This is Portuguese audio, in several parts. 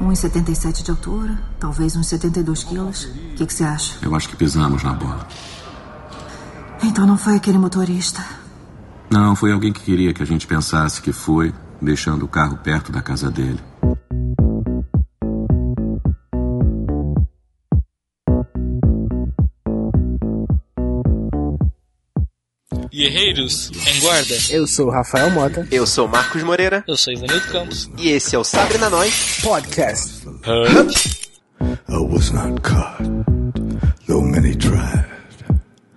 1,77 de altura, talvez uns 72 quilos. O que, que você acha? Eu acho que pisamos na bola. Então não foi aquele motorista. Não, foi alguém que queria que a gente pensasse que foi, deixando o carro perto da casa dele. Guerreiros em guarda. Eu sou o Rafael Mota. Eu sou Marcos Moreira. Eu sou Ivanildo Campos. E esse é o Sabre na Nós Podcast. I was not caught, though many tried.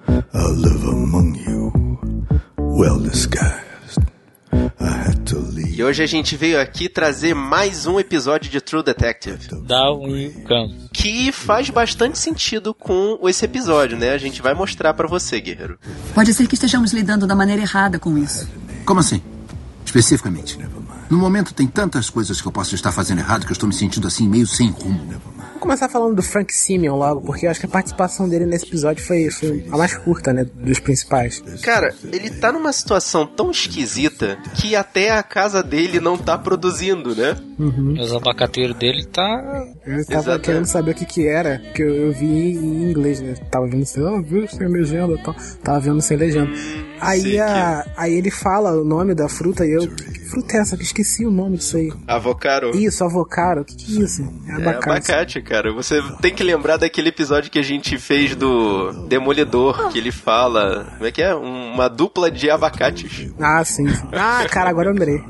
I live among you, well disguised. E hoje a gente veio aqui trazer mais um episódio de True Detective. Dá um campo. Que faz bastante sentido com esse episódio, né? A gente vai mostrar pra você, guerreiro. Pode ser que estejamos lidando da maneira errada com isso. Como assim? Especificamente. No momento tem tantas coisas que eu posso estar fazendo errado que eu estou me sentindo assim meio sem rumo. Vamos começar falando do Frank Simeon logo, porque eu acho que a participação dele nesse episódio foi, foi a mais curta, né? Dos principais. Cara, ele tá numa situação tão esquisita que até a casa dele não tá produzindo, né? Os abacateiros dele tá. Eu tava Exatamente. querendo saber o que que era, que eu, eu vi em inglês, né? Tava vendo assim, ah, viu sem legenda e tal. Tava vendo sem legenda. Aí, sei a, aí ele fala o nome da fruta e eu. Fruta é essa? Que esqueci o nome disso aí. Avocado. Isso, avocado. O que, que é isso? É É abacate. abacate, cara. Você tem que lembrar daquele episódio que a gente fez do Demolidor, que ele fala. Como é que é? Uma dupla de abacates. Ah, sim. Ah, cara, agora eu lembrei.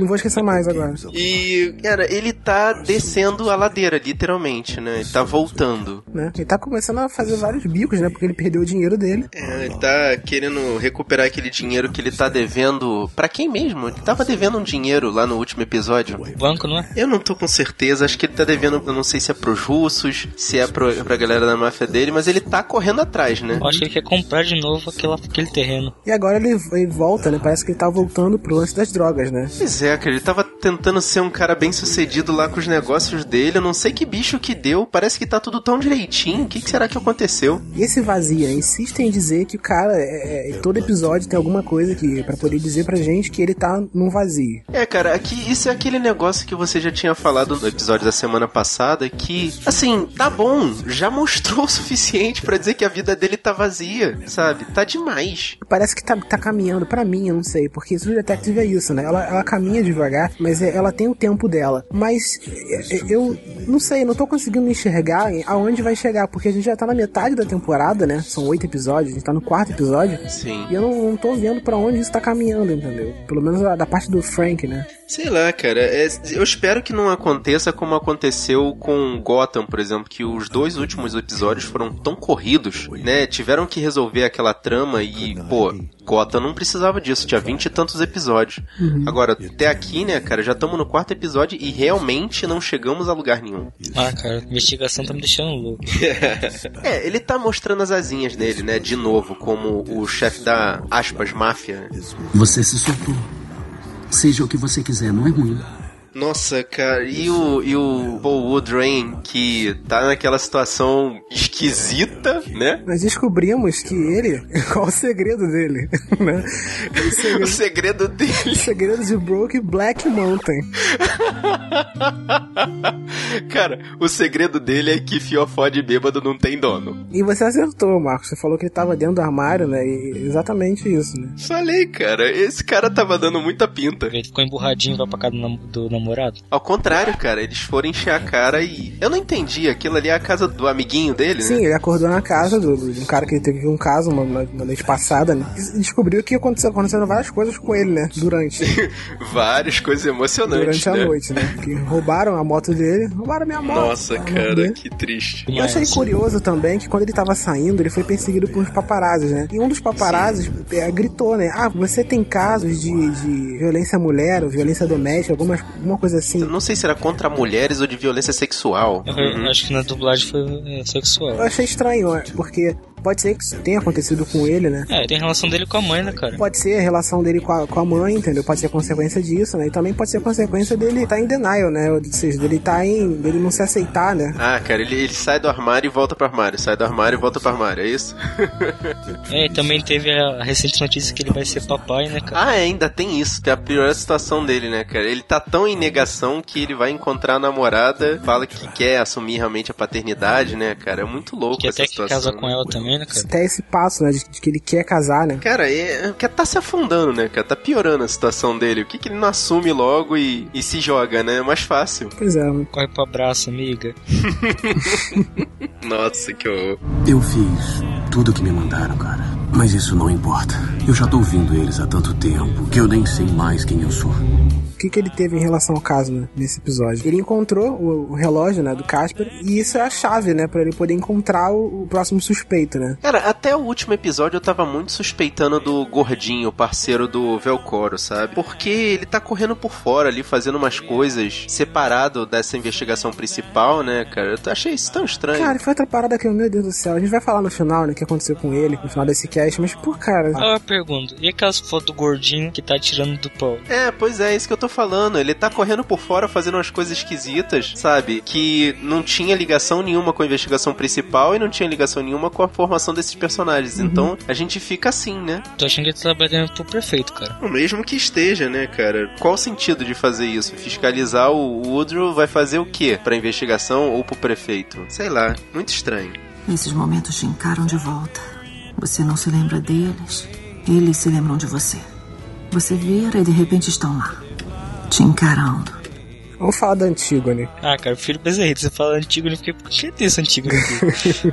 Não vou esquecer mais agora. E, cara, ele tá descendo a ladeira, literalmente, né? Ele tá voltando. Né? Ele tá começando a fazer vários bicos, né? Porque ele perdeu o dinheiro dele. É, ele tá querendo recuperar aquele dinheiro que ele tá devendo. Pra quem mesmo? Ele tava devendo um dinheiro lá no último episódio. Banco, não é? Eu não tô com certeza, acho que ele tá devendo, eu não sei se é pros russos, se é pro, pra galera da máfia dele, mas ele tá correndo atrás, né? Eu acho que ele quer comprar de novo aquela, aquele terreno. E agora ele, ele volta, né? Parece que ele tá voltando pro lance das drogas, né? Pois é, cara, ele tava tentando ser um cara bem sucedido lá com os negócios dele, eu não sei que bicho que deu, parece que tá tudo tão direitinho, o que, que será que aconteceu? E esse vazia, insistem em dizer que o cara, é, é, em todo episódio tem alguma coisa que para poder dizer pra gente que ele tá num vazio. É, cara, aqui isso é aquele negócio que você já tinha falado no episódio da semana passada, que, assim, tá bom, já mostrou o suficiente pra dizer que a vida dele tá vazia, sabe? Tá demais. Parece que tá, tá caminhando, pra mim, eu não sei, porque True Detective é isso, né? Ela, ela caminha devagar, mas é- ela tem o tempo dela. Mas é, é, eu não sei, não tô conseguindo enxergar aonde vai chegar, porque a gente já tá na metade da temporada, né? São oito episódios, a gente tá no quarto episódio. Sim. E eu não, não tô vendo pra onde isso tá caminhando, entendeu? Pelo menos a- da parte do Frank, né? Sei lá, cara. é- eu espero que não aconteça como aconteceu com Gotham, por exemplo, que os dois últimos episódios foram tão corridos, né? Tiveram que resolver aquela trama e, pô, Gotham não precisava disso, tinha vinte e tantos episódios. Agora, até aqui, né, cara, já estamos no quarto episódio e realmente não chegamos a lugar nenhum. Ah, cara, a investigação tá me deixando louco. É, ele tá mostrando as asinhas dele, né, de novo, como o chefe da, aspas, máfia. Você se soltou. Seja o que você quiser, não é ruim. Nossa, cara, e o, e o Paul Woodring, que tá naquela situação esquisita, né? Nós descobrimos que ele. Qual o segredo dele? né? O O segredo, segredo o dele. segredo de Broke Black Mountain. Cara, o segredo dele é que fiofó de bêbado não tem dono. E você acertou, Marcos. Você falou que ele tava dentro do armário, né? E exatamente isso, né? Falei, cara, esse cara tava dando muita pinta. Ele ficou emburradinho vai pra casa do, nam- do namorado. Ao contrário, cara, eles foram encher a cara e. Eu não entendi, aquilo ali é a casa do amiguinho dele, Sim, né? ele acordou na casa do, do- de um cara que teve um caso uma, uma, uma noite passada, né? E descobriu que aconteceu, aconteceram várias coisas com ele, né? Durante, Várias coisas emocionantes, durante a né? noite, né? Que roubaram a moto dele, roubaram minha moto. Nossa, a moto cara, que triste. Eu achei curioso também que quando ele tava saindo, ele foi perseguido por uns paparazzis, né? E um dos paparazzis é, gritou, né? Ah, você tem casos de, de violência à mulher ou violência doméstica, alguma, alguma coisa assim. Eu não sei se era contra mulheres ou de violência sexual. Eu, eu acho que na dublagem foi é, Eu achei estranho, ó, porque Pode ser que isso tenha acontecido com ele, né? É, tem relação dele com a mãe, né, cara? Pode ser a relação dele com a, com a mãe, entendeu? Pode ser consequência disso, né? E também pode ser consequência dele estar tá em denial, né? Ou seja, dele tá em. dele não se aceitar, né? Ah, cara, ele, ele sai do armário e volta pro armário, sai do armário e volta pro armário, é isso? é, e também teve a recente notícia que ele vai ser papai, né, cara? Ah, é, ainda tem isso, tem a pior situação dele, né, cara? Ele tá tão em negação que ele vai encontrar a namorada, fala que quer assumir realmente a paternidade, né, cara? É muito louco que essa até situação. que casa com ela também, né, cara? Até esse passo, né, de, de que ele quer casar, né? Cara, é, é, tá se afundando, né, cara? Tá piorando a situação dele. O que que ele não assume logo e, e se joga, né? É mais fácil. Pois é. Corre pro abraço, amiga. Nossa, que horror. Eu fiz tudo que me mandaram, cara. Mas isso não importa. Eu já tô ouvindo eles há tanto tempo que eu nem sei mais quem eu sou. O que, que ele teve em relação ao caso né, nesse episódio? Ele encontrou o, o, relógio, né, do Casper, e isso é a chave, né, para ele poder encontrar o, o, próximo suspeito, né? Cara, até o último episódio eu tava muito suspeitando do gordinho, parceiro do Velcoro, sabe? Porque ele tá correndo por fora ali, fazendo umas coisas separado dessa investigação principal, né, cara? Eu achei isso tão estranho. Cara, foi outra parada que, meu Deus do céu, a gente vai falar no final, né, o que aconteceu com ele, no final desse cast, mas, pô, cara... Ah, eu pergunto, e aquelas fotos do gordinho que tá tirando do pau? É, pois é, isso que eu tô falando. Ele tá correndo por fora fazendo umas coisas esquisitas, sabe? Que não tinha ligação nenhuma com a investigação principal e não tinha ligação nenhuma com a formação desses personagens. Uhum. Então a gente fica assim, né? Tô achando que ele tá trabalhando pro prefeito, cara. O mesmo que esteja, né, cara? Qual o sentido de fazer isso? Fiscalizar o Woodrow vai fazer o quê? Pra investigação ou pro prefeito? Sei lá, muito estranho. Esses momentos te encaram de volta. Você não se lembra deles, eles se lembram de você. Você vira e de repente estão lá te encarando. Vamos falar da Antígone. Ah, cara, eu prefiro Bezerrito. Você fala Antígone, porque por que tem essa Antígone aqui?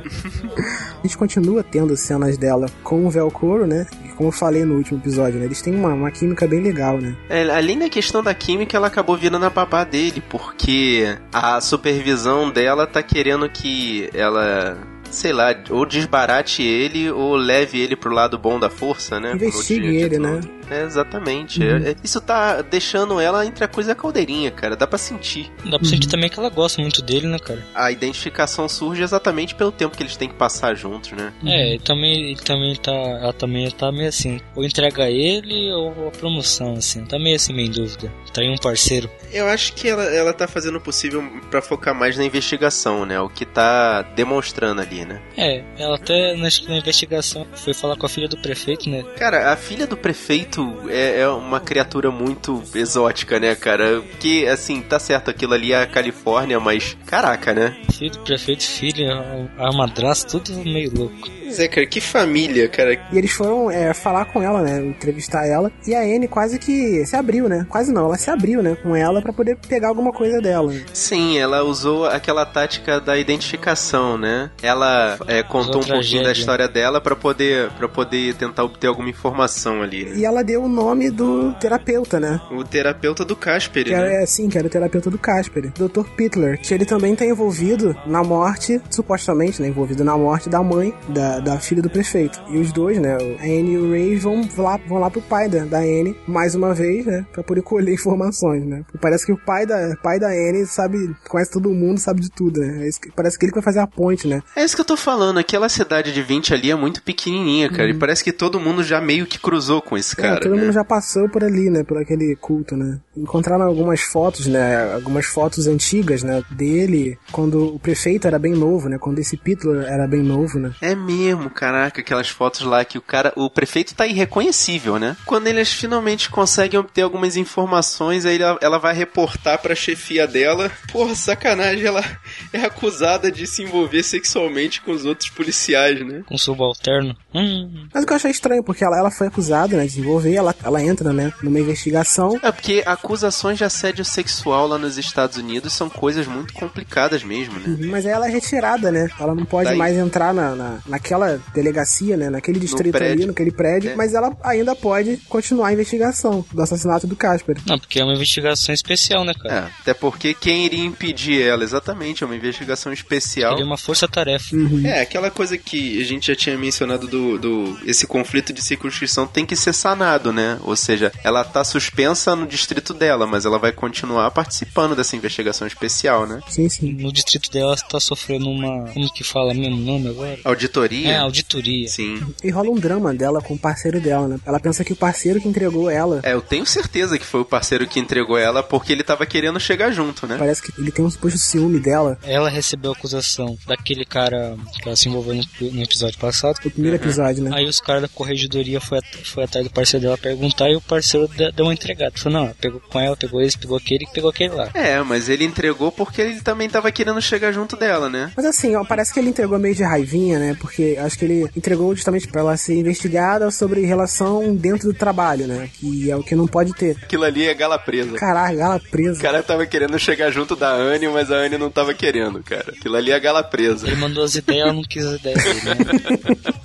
a gente continua tendo cenas dela com o Velcoro, né? E como eu falei no último episódio, né? Eles têm uma, uma química bem legal, né? É, além da questão da química, ela acabou virando a babá dele, porque a supervisão dela tá querendo que ela sei lá, ou desbarate ele ou leve ele pro lado bom da força, né? Investigue ele, né? É, exatamente. Uhum. É, isso tá deixando ela entre a coisa e a caldeirinha, cara. Dá pra sentir. Dá pra uhum. sentir também que ela gosta muito dele, né, cara? A identificação surge exatamente pelo tempo que eles têm que passar juntos, né? É, e também, ele também tá. Ela também tá meio assim. Ou entrega ele ou a promoção, assim. Tá meio assim, meio em dúvida. Tá aí um parceiro. Eu acho que ela, ela tá fazendo o possível para focar mais na investigação, né? O que tá demonstrando ali, né? É, ela até na, na investigação foi falar com a filha do prefeito, né? Cara, a filha do prefeito é, é, uma criatura muito exótica, né, cara? Que, assim, tá certo, aquilo ali é a Califórnia, mas caraca, né? Filho do prefeito, filha, a madrasta, tudo meio louco. Pois é, cara, que família, cara. E eles foram é, falar com ela, né? Entrevistar ela. E a Anne quase que se abriu, né? Quase não, ela se abriu, né? Com ela para poder pegar alguma coisa dela. Sim, ela usou aquela tática da identificação, né? Ela é, contou um pouquinho da história dela para poder para poder tentar obter alguma informação ali. Né? E ela deu o nome do terapeuta, né? O terapeuta do Casper, que né? Era, é, sim, que era o terapeuta do Casper. Dr. Pitler, que ele também tá envolvido na morte, supostamente, né? Envolvido na morte da mãe da, da filha do prefeito. E os dois, né? A Anne e o Ray vão lá, vão lá pro pai da, da Anne, mais uma vez, né? Pra poder colher informações, né? Porque parece que o pai da, pai da Anne sabe, conhece todo mundo, sabe de tudo, né? É que, parece que ele que vai fazer a ponte, né? É isso que eu tô falando. Aquela cidade de 20 ali é muito pequenininha, cara. Uhum. E parece que todo mundo já meio que cruzou com esse cara. É, todo né? mundo já passou por ali, né? Por aquele culto, né? Encontraram algumas fotos, né? Algumas fotos antigas, né? Dele, quando o prefeito era bem novo, né? Quando esse Pitler era bem novo, né? É mesmo, caraca, aquelas fotos lá que o cara, o prefeito tá irreconhecível, né? Quando eles finalmente conseguem obter algumas informações, aí ela, ela vai reportar pra chefia dela. Porra, sacanagem, ela é acusada de se envolver sexualmente com os outros policiais, né? Com subalterno. Hum. Mas o que eu achei estranho, porque ela, ela foi acusada, né, de se envolver, ela, ela entra, né, numa investigação. É porque acusações de assédio sexual lá nos Estados Unidos são coisas muito complicadas mesmo, né? Uhum, mas ela é retirada, né? Ela não pode Daí... mais entrar na, na, naquela delegacia, né? Naquele distrito no ali, naquele prédio, é. mas ela ainda pode continuar a investigação do assassinato do Casper. Não, porque é uma investigação especial, né, cara? É, até porque quem iria impedir ela? Exatamente, é uma investigação especial. Seria uma força-tarefa. Uhum. É, aquela coisa que a gente já tinha mencionado do, do esse conflito de circunscrição tem que ser sanado nomeado, né? Ou seja, ela tá suspensa no distrito dela, mas ela vai continuar participando dessa investigação especial, né? Sim, sim. No distrito dela tá sofrendo uma. Como que fala mesmo nome agora? Auditoria? É, auditoria. Sim. E rola um drama dela com o parceiro dela, né? Ela pensa que o parceiro que entregou ela. É, eu tenho certeza que foi o parceiro que entregou ela porque ele tava querendo chegar junto, né? Parece que ele tem um suposto ciúme dela. Ela recebeu a acusação daquele cara que ela se envolveu no, no episódio passado. O primeiro episódio, né? Aí os caras da corregedoria foi, at- foi atrás do parceiro dela perguntar e o parceiro de- deu uma entregada. Falou, não, pegou com ela, pegou esse, pegou aquele, pegou aquele lá. É, mas ele entregou porque ele também tava querendo chegar junto dela, né? Mas assim, ó, parece que ele entregou meio de raivinha, né? Porque acho que ele entregou justamente pra ela ser investigada sobre relação dentro do trabalho, né? Que é o que não pode ter. Aquilo ali é gala presa. Caralho, ela O presa. cara tava querendo chegar junto da Anne, mas a Anne não tava querendo, cara. Aquilo ali é gala presa. Ele mandou as ideias, ela não quis as ideias dele, né?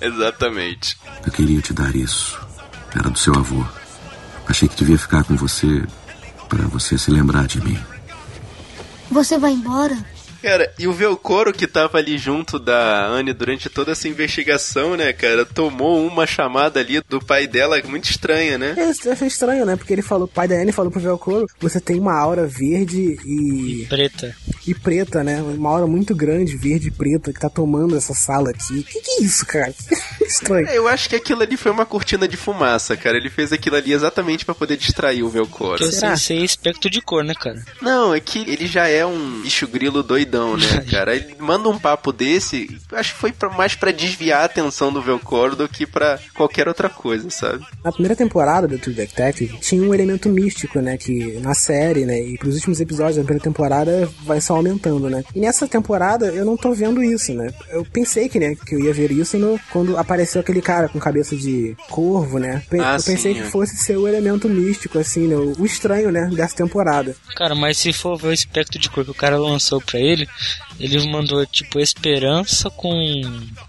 Exatamente. Eu queria te dar isso. Era do seu avô. Achei que devia ficar com você para você se lembrar de mim. Você vai embora? Cara, e o Velcoro que tava ali junto da Anne durante toda essa investigação, né, cara, tomou uma chamada ali do pai dela muito estranha, né? É, Eu achei estranho, né? Porque ele falou, o pai da Anne falou pro Velcoro, você tem uma aura verde e, Preta. E preta, né? Uma aura muito grande, verde e preta, que tá tomando essa sala aqui. Que que é isso, cara? estranho. É, Eu acho que aquilo ali foi uma cortina de fumaça, cara. Ele fez aquilo ali exatamente pra poder distrair o Velcoro. Que eu sei Será? ser espectro de cor, né, cara? Não, é que ele já é um bicho grilo doidão, né, cara? Ele manda um papo desse, acho que foi pra- mais pra desviar a atenção do Velcoro do que pra qualquer outra coisa, sabe? Na primeira temporada do True Detective tinha um elemento místico, né? Que na série, né? E pros últimos episódios da primeira temporada vai só aumentando, né? E nessa temporada eu não tô vendo isso, né? Eu pensei que, né, que eu ia ver isso no, quando apareceu aquele cara com cabeça de corvo, né? Pe- Ah, eu pensei sim, que é. fosse ser o elemento místico, assim, né? O estranho, né? Dessa temporada. Cara, mas se for ver o espectro de cor que o cara lançou pra ele, ele mandou tipo esperança com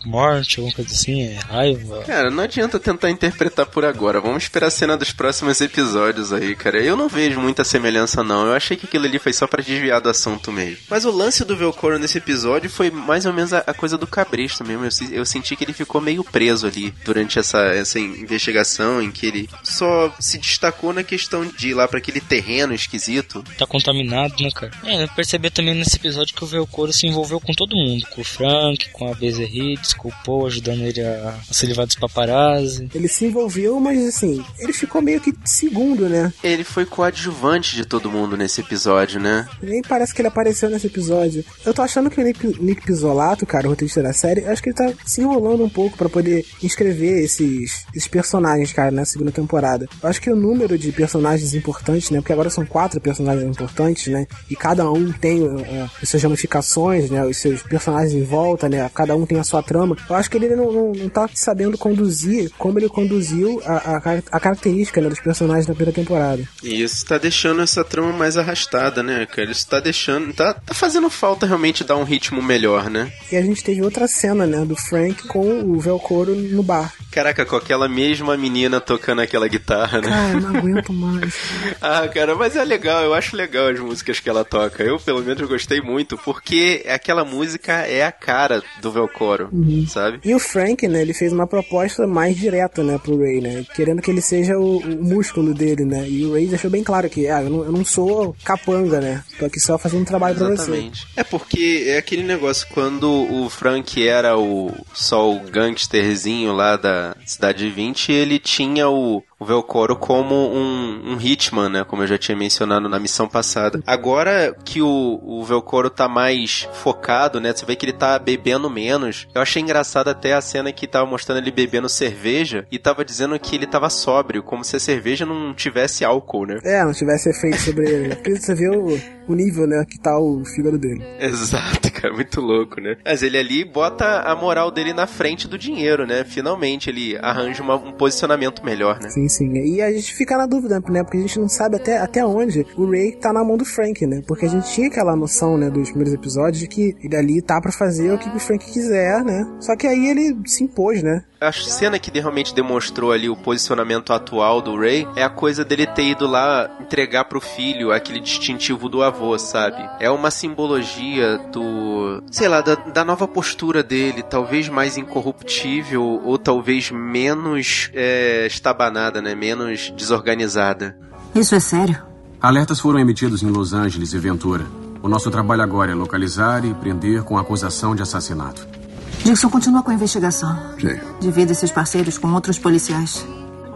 morte, alguma coisa assim, é raiva. Cara, não adianta tentar interpretar por agora. Vamos esperar a cena dos próximos episódios aí, cara. Eu não vejo muita semelhança, não. Eu achei que aquilo ali foi só pra desviar do assunto mesmo. Mas o lance do Velcoro nesse episódio foi mais ou menos a, a coisa do cabresto mesmo. Eu, eu senti que ele ficou meio preso ali durante essa, essa investigação em que ele só se destacou na questão de ir lá pra aquele terreno esquisito. Tá contaminado, né, cara? É, eu percebi também nesse episódio que o Velcoro se envolveu com todo mundo. Com o Frank, com a Bezerri, desculpou, ajudando ele a, a se livrar dos paparazzi. Ele se envolveu, mas assim, ele ficou meio que segundo, né? Ele foi coadjuvante de todo mundo nesse episódio, né? Nem parece que ele apareceu nesse episódio. Eu tô achando que o Nick, Nick Pizzolato, cara, o roteirista da série, acho que ele tá se enrolando um pouco pra poder inscrever esses, esses personagens, cara, na segunda temporada. Eu acho que o número de personagens importantes, né? Porque agora são quatro personagens importantes, né? E cada um tem uh, as suas ramificações, né? Os seus personagens em volta, né? Cada um tem a sua trama. Eu acho que ele não, não, não tá sabendo conduzir como ele conduziu a, a, a característica né, dos personagens na primeira temporada. E isso tá deixando essa trama mais arrastada, né, cara? Isso tá deixando. Tá, tá fazendo falta realmente dar um ritmo melhor, né? E a gente teve outra cena, né, do Frank com o Velcoro no bar. Caraca, com aquela mesma menina tocando aquela guitarra, né? Cara, não aguento mais. Ah, cara, mas é legal, eu acho legal as músicas que ela toca. Eu, pelo menos, gostei muito, porque aquela música é a cara do Velcoro, sabe? E o Frank, né, ele fez uma proposta mais direta, né, pro Ray, né, querendo que ele seja o, o músculo dele, né, e o Ray deixou bem claro que, ah, eu não, eu não sou capanga, né, tô aqui só fazendo um trabalho. Exatamente. É porque é aquele negócio, quando o Frank era o só o gangsterzinho lá da Cidade 20, ele tinha o, o Velcoro como um, um hitman, né? Como eu já tinha mencionado na missão passada. Agora que o, o Velcoro tá mais focado, né? Você vê que ele tá bebendo menos. Eu achei engraçado até a cena que tava mostrando ele bebendo cerveja e tava dizendo que ele tava sóbrio, como se a cerveja não tivesse álcool, né? É, não tivesse efeito sobre ele, né, porque você vê o, o nível, né, que tá o fígado dele. Exato, cara, muito louco, né? Mas ele ali bota a moral dele na frente do dinheiro, né? Finalmente ele arranja uma- um posicionamento melhor, né? Sim, sim. E a gente fica na dúvida, né? Porque a gente não sabe até, até onde o Ray tá na mão do Frank, né? Porque a gente tinha aquela noção, né, dos primeiros episódios de que ele ali tá pra fazer o que o Frank quiser, né? Só que aí ele se impôs, né? A cena que realmente demonstrou ali o posicionamento atual do Ray é a coisa dele ter ido lá entregar pro filho aquele distintivo do avô, sabe? É uma simbologia do, sei lá, da, da nova postura dele, talvez mais incorruptível ou talvez menos é, estabanada, né? Menos desorganizada. Isso é sério? Alertas foram emitidos em Los Angeles e Ventura. O nosso trabalho agora é localizar e prender com acusação de assassinato. Dixon continua com a investigação. Sim. Divide seus parceiros com outros policiais.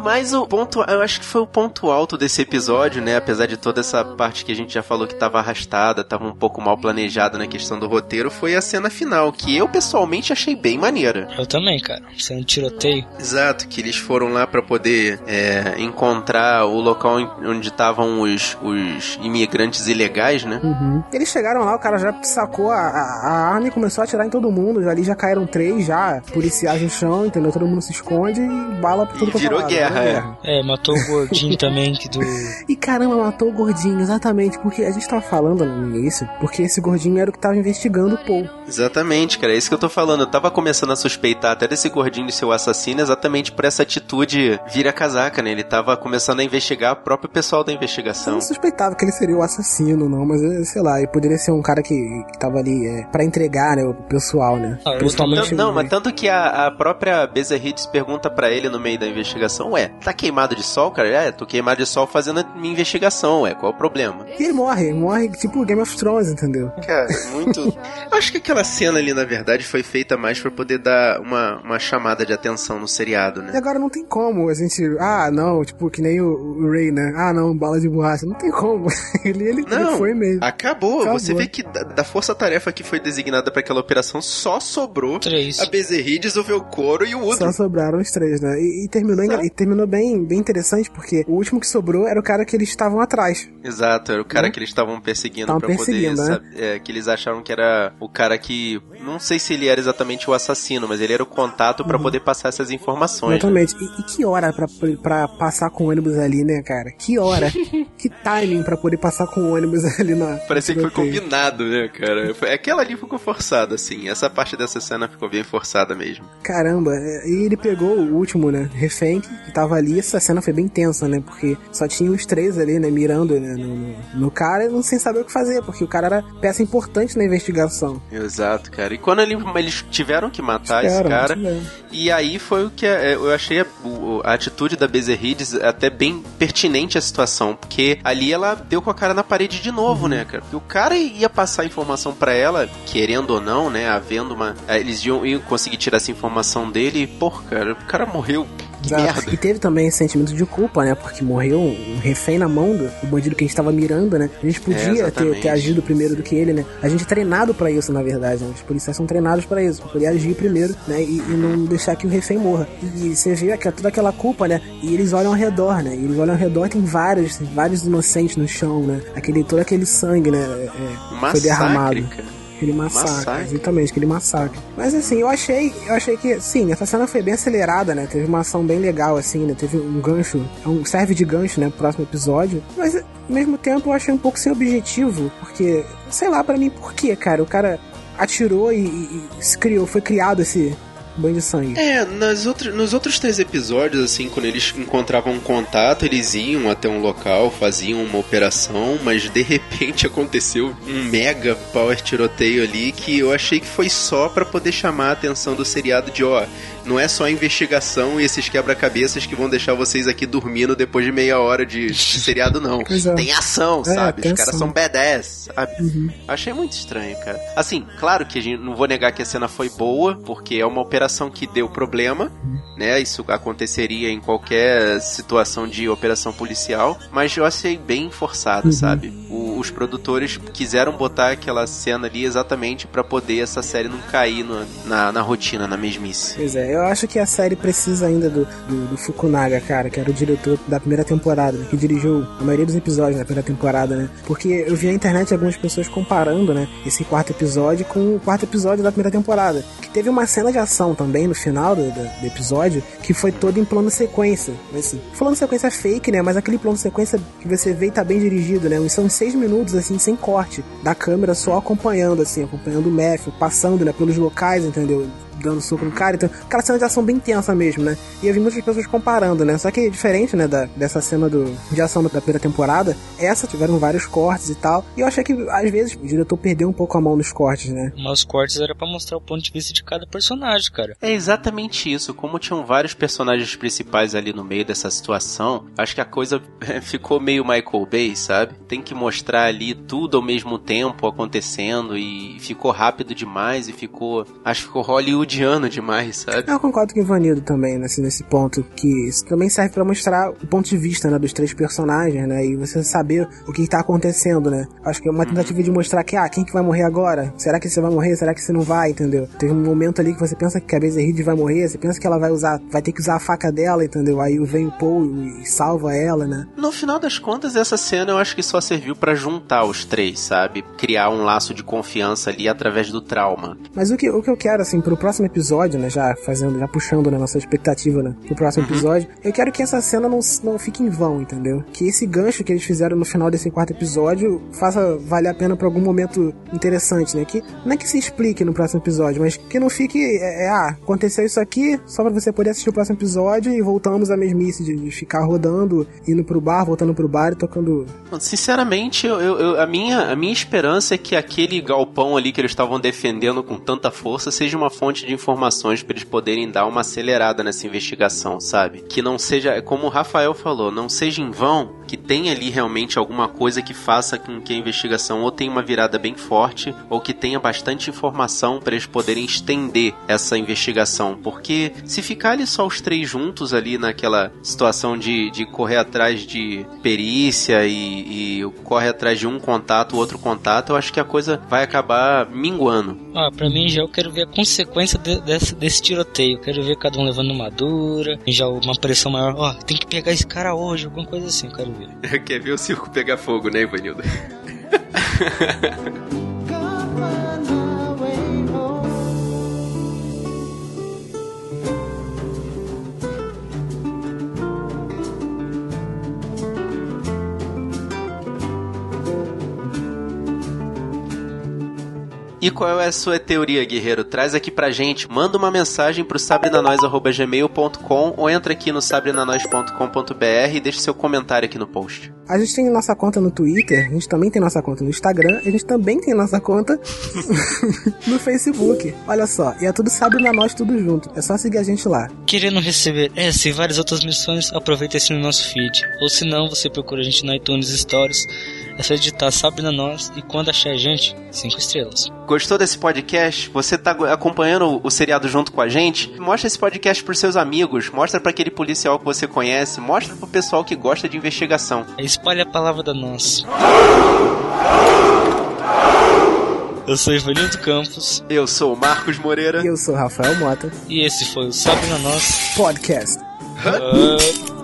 Mas o ponto, eu acho que foi o ponto alto desse episódio, né? Apesar de toda essa parte que a gente já falou que tava arrastada, tava um pouco mal planejada na questão do roteiro, foi a cena final, que eu pessoalmente achei bem maneira. Eu também, cara. Sendo tiroteio. Exato, que eles foram lá para poder é, encontrar o local onde estavam os, os imigrantes ilegais, né? Uhum. Eles chegaram lá, o cara já sacou a, a, a arma e começou a atirar em todo mundo. Ali já caíram três, já, policiais no chão, entendeu? Todo mundo se esconde e bala por tudo E é virou lado, guerra, é. É, matou o gordinho também que do. E caramba, matou o gordinho, exatamente, porque a gente tava falando no início, porque esse gordinho era o que tava investigando o Paul. Exatamente, cara, é isso que eu tô falando. Eu tava começando a suspeitar até desse gordinho de ser o assassino exatamente por essa atitude vira casaca, né? Ele tava começando a investigar o próprio pessoal da Eu investigação. não suspeitava que ele seria o assassino, não, mas eh, sei lá, ele poderia ser um cara que, que tava ali é, para entregar, né, o pessoal, né? Ah, eu Principalmente. Não, não, mas tanto que a, a própria Bezerrides pergunta pra ele no meio da investigação, ué, tá queimado de sol, cara? É, tô queimado de sol fazendo a minha investigação, ué, qual é o problema? E ele morre, morre tipo Game of Thrones, entendeu? Cara, muito. Acho que aquela cena ali, na verdade, foi feita mais pra poder dar uma, uma chamada de atenção no seriado, E né? agora não tem como a gente. Ah, não, tipo, que nem o, o Ray, né? Ah, não, bala de borracha. Não tem como. ele, ele, ele Não, foi mesmo. acabou. Acabou. Você vê que da, da força-tarefa que foi designada pra aquela operação só sobrou Três. a Bezerrides, o Velcoro e o Udo. Só sobraram os três, né? E, e terminou, e terminou bem, bem interessante, porque o último que sobrou era o cara que eles estavam atrás. Exato, era o cara Né? que eles estavam perseguindo Tavam pra poder. perseguindo, né? sabe- é, que eles acharam que era o cara que. Não sei se ele era exatamente o assassino, mas ele era o contato pra poder passar essas informações. né? Exatamente. E, e que hora pra, pra passar com o ônibus ali, né, cara? Que hora? que timing pra poder passar com o ônibus ali na. Parecia que foi combinado, né, cara? Aquela ali ficou forçada, assim. Essa parte dessa cena ficou bem forçada mesmo. Caramba, é, e ele pegou o último, né? Refém que tava ali. Essa cena foi bem tensa, né? Porque só tinha os três ali, né? Mirando né, no, no- cara e não sem saber o que fazer, porque o cara era peça importante na investigação. Exato, cara. E quando ele- eles tiveram que matar esse Tiveram, cara, tiveram. e aí foi o que é, eu achei a, a atitude da Bezerrides até bem pertinente à situação, porque ali ela deu com a cara na parede de novo, né, cara? Porque o cara ia passar a informação pra ela, querendo ou não, né, havendo uma... eh, Eles iam, iam conseguir tirar essa informação dele e, pô, cara, o cara morreu. Que Exato. merda. E teve também esse sentimento de culpa, né? Porque morreu um refém na mão do, do bandido que a gente tava mirando, né? A gente podia ter, exatamente. ter agido primeiro do que ele, né? A gente é treinado pra isso, na verdade. Né? Os policiais são treinados pra isso, pra poder agir primeiro, né? E, e não deixar que o refém morra. E você vê aquela, toda aquela culpa, né? E eles olham ao redor, né? E eles olham ao redor tem vários, vários inocentes no chão, né? Aquele, todo aquele sangue, né? É, foi Massacre, derramado. cara. Aquele massacre, Massacre. exatamente, aquele massacre. Mas assim, eu achei, eu achei que, sim, essa cena foi bem acelerada, né? Teve uma ação bem legal, assim, né? Teve um gancho, um serve de gancho, né? Pro próximo episódio. Mas, ao mesmo tempo, eu achei um pouco sem objetivo, porque, sei lá, pra mim, por quê, cara? O cara atirou e, e- e se criou, foi criado esse banho de sangue. É, nas outros, nos outros três episódios, assim, quando eles encontravam contato, eles iam até um local, faziam uma operação, mas de repente aconteceu um mega power tiroteio ali que eu achei que foi só pra poder chamar a atenção do seriado de, ó, não é só a investigação e esses quebra-cabeças que vão deixar vocês aqui dormindo depois de meia hora de, de seriado, não. É. Tem ação, É, sabe? tem Os caras são badass, sabe? Uhum. Achei muito estranho, cara. Assim, claro que a gente não vou negar que a cena foi boa, porque é uma operação que deu problema, né? Isso aconteceria em qualquer situação de operação policial, mas eu achei bem forçado, Uhum. sabe? O- os produtores quiseram botar aquela cena ali exatamente pra poder essa série não cair no- na, na rotina, na mesmice. Pois é, eu acho que a série precisa ainda do, do, do Fukunaga, cara, que era o diretor da primeira temporada, né, que dirigiu a maioria dos episódios da primeira temporada, né? Porque eu vi na internet algumas pessoas comparando, né, esse quarto episódio com o quarto episódio da primeira temporada. Que teve uma cena de ação também no final do, do- do episódio, que foi todo em plano sequência. Mas, assim, plano sequência fake, né? Mas aquele plano sequência que você vê e tá bem dirigido, né? São seis minutos, assim, sem corte, da câmera só acompanhando, assim, acompanhando o Matthew, passando, né, pelos locais, entendeu? Dando soco no cara. Então, aquela cena de ação bem tensa mesmo, né? E eu vi muitas pessoas comparando, né? Só que diferente, né, da, dessa cena do, de ação da primeira temporada, essa tiveram vários cortes e tal. E eu achei que, às vezes, o diretor perdeu um pouco a mão nos cortes, né? Mas os cortes era para mostrar o ponto de vista de cada personagem, cara. É exatamente isso. Como tinham vários personagens principais ali no meio dessa situação, acho que a coisa ficou meio Michael Bay, sabe? Tem que mostrar ali tudo ao mesmo tempo acontecendo e ficou rápido demais e ficou. Acho que ficou demais, sabe? Eu concordo com o Ivanildo também nesse, nesse ponto, que isso também serve para mostrar o ponto de vista né, dos três personagens, né? E você saber o que está acontecendo, né? Acho que é uma uhum. tentativa uhum. de mostrar que, ah, quem que vai morrer agora? Será que você vai morrer? Será que você não vai? Entendeu? Teve um momento ali que você pensa que a Bezerride vai morrer, você pensa que ela vai usar, vai ter que usar a faca dela, entendeu? Aí vem o Paul e salva ela, né? No final das contas, essa cena eu acho que só serviu para juntar os três, sabe? Criar um laço de confiança ali através do trauma. Mas o que, o que eu quero, assim, pro próximo episódio, né? Já fazendo, já puxando né, nossa expectativa, né? Pro próximo uhum. episódio, eu quero que essa cena não, não fique em vão, entendeu? Que esse gancho que eles fizeram no final desse quarto episódio faça valer a pena pra algum momento interessante, né? Que não é que se explique no próximo episódio, mas que não fique, é, é ah, aconteceu isso aqui, só pra você poder assistir o próximo episódio e voltamos à mesmice de, de ficar rodando, indo pro bar, voltando pro bar e tocando. Sinceramente, eu, eu, a, minha, a minha esperança é que aquele galpão ali que eles estavam defendendo com tanta força seja uma fonte de informações para eles poderem dar uma acelerada nessa investigação, sabe? Que não seja, como o Rafael falou, não seja em vão, que tenha ali realmente alguma coisa que faça com que a investigação ou tenha uma virada bem forte ou que tenha bastante informação para eles poderem estender essa investigação. Porque se ficar ali só os três juntos ali naquela situação de, de correr atrás de perícia e, e corre atrás de um contato, outro contato, eu acho que a coisa vai acabar minguando. Ah, pra mim já eu quero ver a consequência de, desse, desse tiroteio. Eu quero ver cada um levando uma dura, já uma pressão maior. Ó, oh, tem que pegar esse cara hoje, alguma coisa assim, eu quero ver. Quer ver o circo pegar fogo, né, Ivanildo? E qual é a sua teoria, guerreiro? Traz aqui pra gente. Manda uma mensagem pro sabrenanois.gmail.com ou entra aqui no sabrenanois.com.br e deixa seu comentário aqui no post. A gente tem nossa conta no Twitter, a gente também tem nossa conta no Instagram, a gente também tem nossa conta no Facebook. Olha só, e é tudo Sabre na Nós, tudo junto. É só seguir a gente lá. Querendo receber essa e várias outras missões, aproveita esse no nosso feed. Ou se não, você procura a gente no iTunes Stories é só digitar Sabe na Nós e quando achar a gente, cinco estrelas. Gostou desse podcast? Você tá acompanhando o seriado junto com a gente? Mostra esse podcast pros seus amigos, mostra para aquele policial que você conhece, mostra pro pessoal que gosta de investigação. Espalhe a palavra da nós. Eu sou Ivanildo Campos. Eu sou o Marcos Moreira. E eu sou Rafael Mota. E esse foi o Sabe na Nós Podcast. Uh...